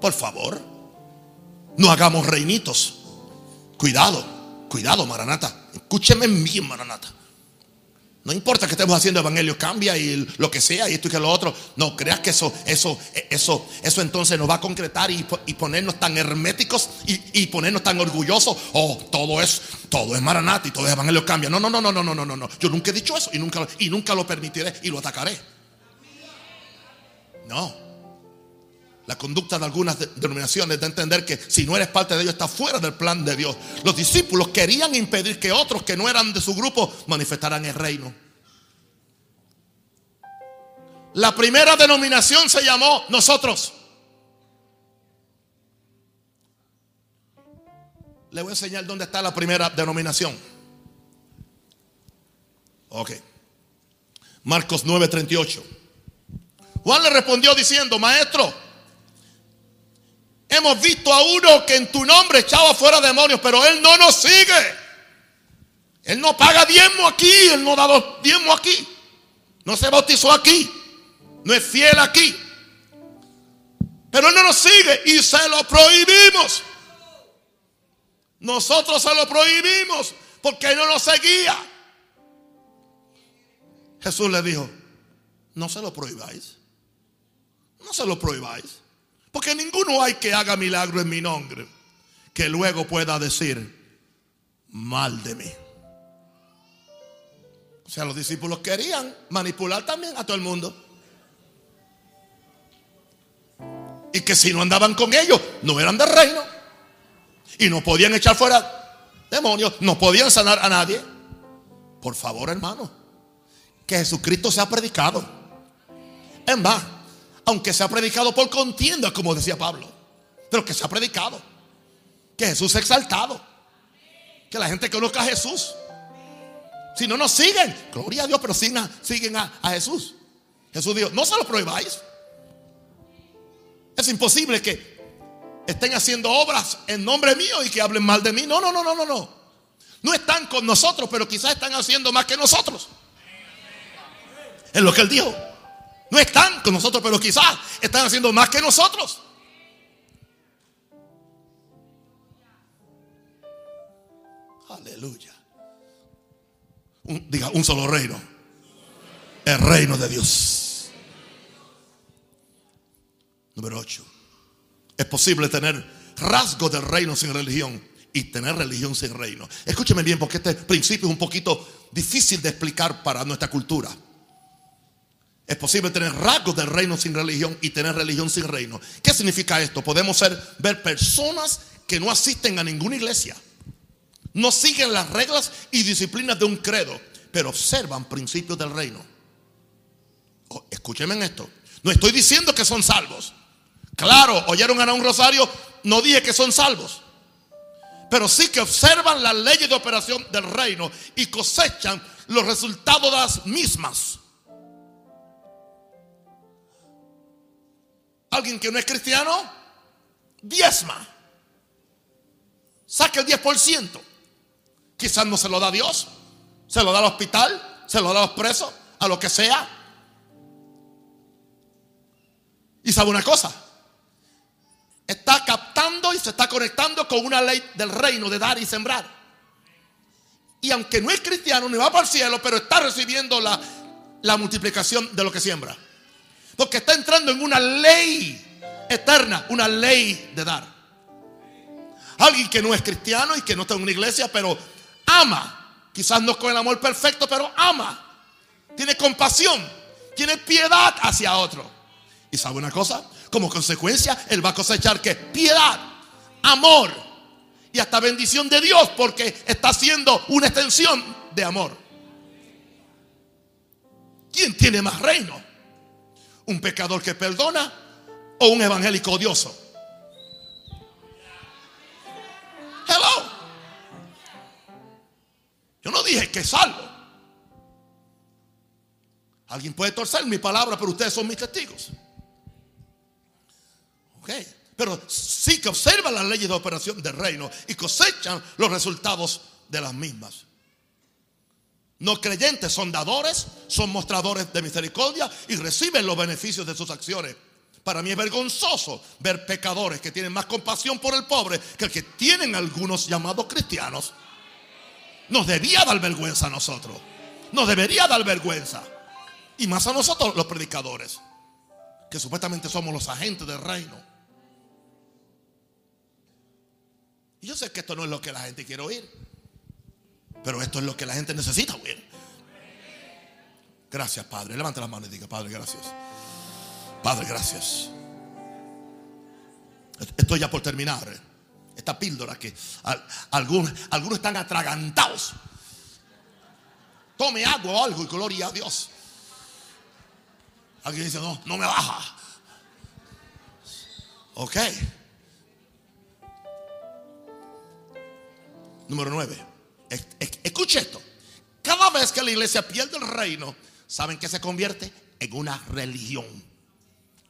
Por favor, no hagamos reinitos. Cuidado, cuidado, Maranata. Escúcheme bien, Maranata. No importa que estemos haciendo evangelio, cambia y lo que sea, y esto y que lo otro. No creas que eso, eso, eso, eso entonces nos va a concretar y, ponernos tan herméticos y, ponernos tan orgullosos. Oh, todo es, todo es maranata y todo es evangelio cambia. No, no, no, no, no, no, no, no. Yo nunca he dicho eso y nunca, y nunca lo permitiré y lo atacaré. No. La conducta de algunas denominaciones de entender que si no eres parte de ellos está fuera del plan de Dios. Los discípulos querían impedir que otros que no eran de su grupo manifestaran el reino. La primera denominación se llamó nosotros. Le voy a enseñar dónde está la primera denominación. Ok. Marcos 9:38. Juan le respondió diciendo, maestro, Hemos visto a uno que en tu nombre echaba fuera demonios, pero él no nos sigue. Él no paga diezmo aquí, él no da diezmo aquí. No se bautizó aquí. No es fiel aquí. Pero él no nos sigue y se lo prohibimos. Nosotros se lo prohibimos porque no nos seguía. Jesús le dijo, no se lo prohibáis. No se lo prohibáis. Porque ninguno hay que haga milagro en mi nombre que luego pueda decir mal de mí. O sea, los discípulos querían manipular también a todo el mundo. Y que si no andaban con ellos, no eran del reino. Y no podían echar fuera demonios, no podían sanar a nadie. Por favor, hermano, que Jesucristo se ha predicado. Es más, aunque se ha predicado por contienda, como decía Pablo, pero que se ha predicado, que Jesús ha exaltado, que la gente conozca a Jesús. Si no nos siguen, gloria a Dios, pero siguen a, a, Jesús. Jesús dijo, no se lo prohibáis. Es imposible que estén haciendo obras en nombre mío y que hablen mal de mí. No, no, no, no, no, no. No están con nosotros, pero quizás están haciendo más que nosotros. Es lo que él dijo. No están con nosotros, pero quizás están haciendo más que nosotros. Aleluya. diga, un solo reino. El reino de Dios. Número 8. Es posible tener rasgos del reino sin religión y tener religión sin reino. Escúcheme bien porque este principio es un poquito difícil de explicar para nuestra cultura. Es posible tener rasgos del reino sin religión y tener religión sin reino. ¿Qué significa esto? Podemos ser, ver personas que no asisten a ninguna iglesia. No siguen las reglas y disciplinas de un credo, pero observan principios del reino. Oh, escúcheme en esto. No estoy diciendo que son salvos. Claro, oyeron a un rosario, no dije que son salvos. Pero sí que observan las leyes de operación del reino y cosechan los resultados de las mismas. Alguien que no es cristiano, diezma. Saca el 10%. Quizás no se lo da a Dios, se lo da al hospital, se lo da a los presos, a lo que sea. Y sabe una cosa, está captando y se está conectando con una ley del reino de dar y sembrar. Y aunque no es cristiano ni va para el cielo, pero está recibiendo la, la multiplicación de lo que siembra. Porque está entrando en una ley eterna, una ley de dar. Alguien que no es cristiano y que no está en una iglesia, pero ama. Quizás no con el amor perfecto, pero ama. Tiene compasión. Tiene piedad hacia otro. ¿Y sabe una cosa? Como consecuencia, Él va a cosechar que piedad, amor y hasta bendición de Dios porque está haciendo una extensión de amor. ¿Quién tiene más reino? ¿Un pecador que perdona o un evangélico odioso? Hello. Yo no dije que salvo. Alguien puede torcer mi palabra, pero ustedes son mis testigos. Pero sí que observan las leyes de operación del reino y cosechan los resultados de las mismas. No creyentes son dadores, son mostradores de misericordia y reciben los beneficios de sus acciones. Para mí es vergonzoso ver pecadores que tienen más compasión por el pobre que el que tienen algunos llamados cristianos. Nos debía dar vergüenza a nosotros. Nos debería dar vergüenza. Y más a nosotros los predicadores, que supuestamente somos los agentes del reino. Y yo sé que esto no es lo que la gente quiere oír. Pero esto es lo que la gente necesita oír. Gracias, Padre. Levante la mano y diga, Padre, gracias. Padre, gracias. Estoy ya por terminar. Esta píldora que algunos, algunos están atragantados. Tome agua o algo y gloria a Dios. Alguien dice, no, no me baja. Ok. Número 9. Escuche esto. Cada vez que la iglesia pierde el reino, ¿saben que se convierte? En una religión.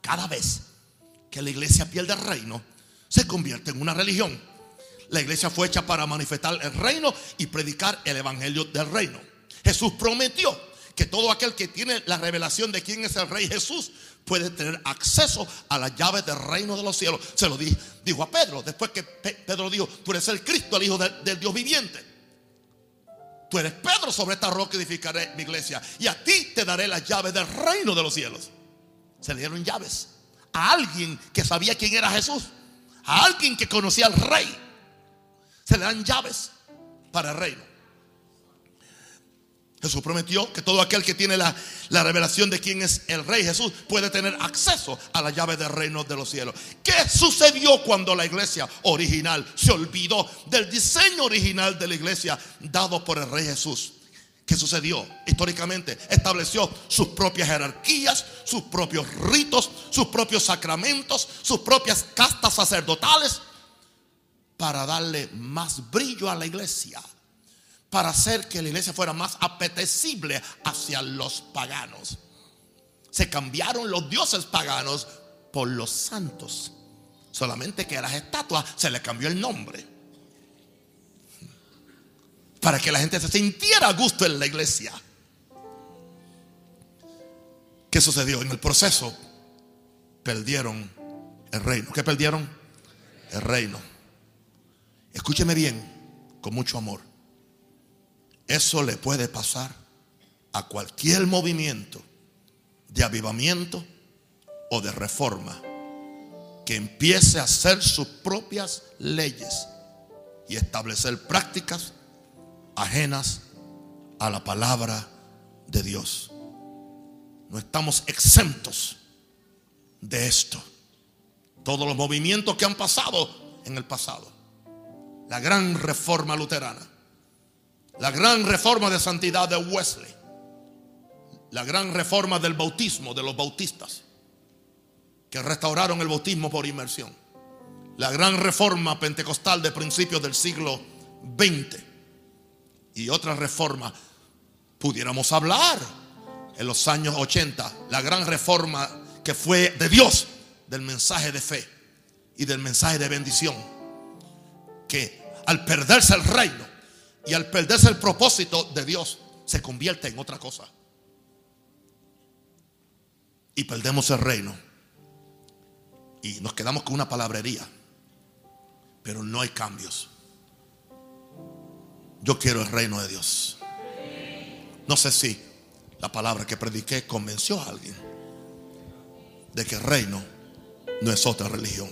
Cada vez que la iglesia pierde el reino, se convierte en una religión. La iglesia fue hecha para manifestar el reino y predicar el evangelio del reino. Jesús prometió que todo aquel que tiene la revelación de quién es el rey Jesús puede tener acceso a las llaves del reino de los cielos. Se lo dijo, a Pedro. Después que Pedro dijo, tú eres el Cristo, el Hijo del Dios viviente. Tú eres Pedro, sobre esta roca edificaré mi iglesia. Y a ti te daré las llaves del reino de los cielos. Se le dieron llaves a alguien que sabía quién era Jesús. A alguien que conocía al rey. Se le dan llaves para el reino. Jesús prometió que todo aquel que tiene la, revelación de quién es el rey Jesús puede tener acceso a la llave del reino de los cielos. ¿Qué sucedió cuando la iglesia original se olvidó del diseño original de la iglesia dado por el rey Jesús? ¿Qué sucedió? Históricamente estableció sus propias jerarquías, sus propios ritos, sus propios sacramentos, sus propias castas sacerdotales para darle más brillo a la iglesia para hacer que la iglesia fuera más apetecible hacia los paganos. Se cambiaron los dioses paganos por los santos. Solamente que a las estatuas se le cambió el nombre. Para que la gente se sintiera a gusto en la iglesia. ¿Qué sucedió? En el proceso perdieron el reino. ¿Qué perdieron? El reino. Escúcheme bien, con mucho amor. Eso le puede pasar a cualquier movimiento de avivamiento o de reforma que empiece a hacer sus propias leyes y establecer prácticas ajenas a la palabra de Dios. No estamos exentos de esto. Todos los movimientos que han pasado en el pasado. La gran reforma luterana. La gran reforma de santidad de Wesley. La gran reforma del bautismo de los bautistas. Que restauraron el bautismo por inmersión. La gran reforma pentecostal de principios del siglo XX. Y otra reforma. Pudiéramos hablar en los años 80. La gran reforma que fue de Dios del mensaje de fe y del mensaje de bendición. Que al perderse el reino y al perderse el propósito de Dios, se convierte en otra cosa. Y perdemos el reino. Y nos quedamos con una palabrería. Pero no hay cambios. Yo quiero el reino de Dios. No sé si la palabra que prediqué convenció a alguien de que el reino no es otra religión.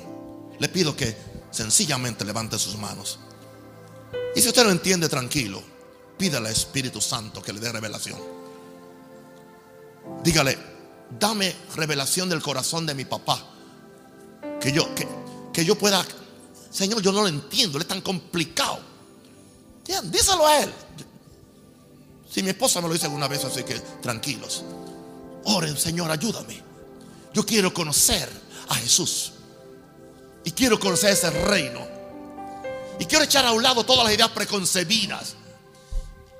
Le pido que sencillamente levante sus manos. Y si usted lo entiende tranquilo, pídale al Espíritu Santo que le dé revelación. Dígale, dame revelación del corazón de mi papá. Que yo, que, yo pueda, Señor, yo no lo entiendo, es tan complicado. díselo a él. Si mi esposa me lo dice alguna vez, así que tranquilos. Oren, Señor, ayúdame. Yo quiero conocer a Jesús. Y quiero conocer ese reino. Y quiero echar a un lado todas las ideas preconcebidas.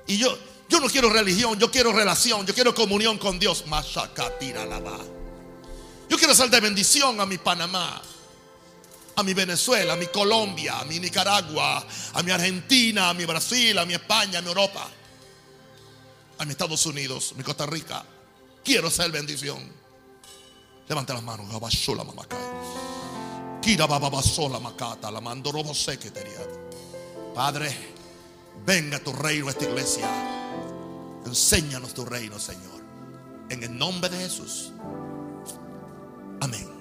Y yo, yo no quiero religión, yo quiero relación, yo quiero comunión con Dios. Yo quiero ser de bendición a mi Panamá, a mi Venezuela, a mi Colombia, a mi Nicaragua, a mi Argentina, a mi Brasil, a mi España, a mi Europa, a mi Estados Unidos, a mi Costa Rica. Quiero ser bendición. Levanta las manos. Padre, venga tu reino a esta iglesia. Enséñanos tu reino, Señor. En el nombre de Jesús. Amén.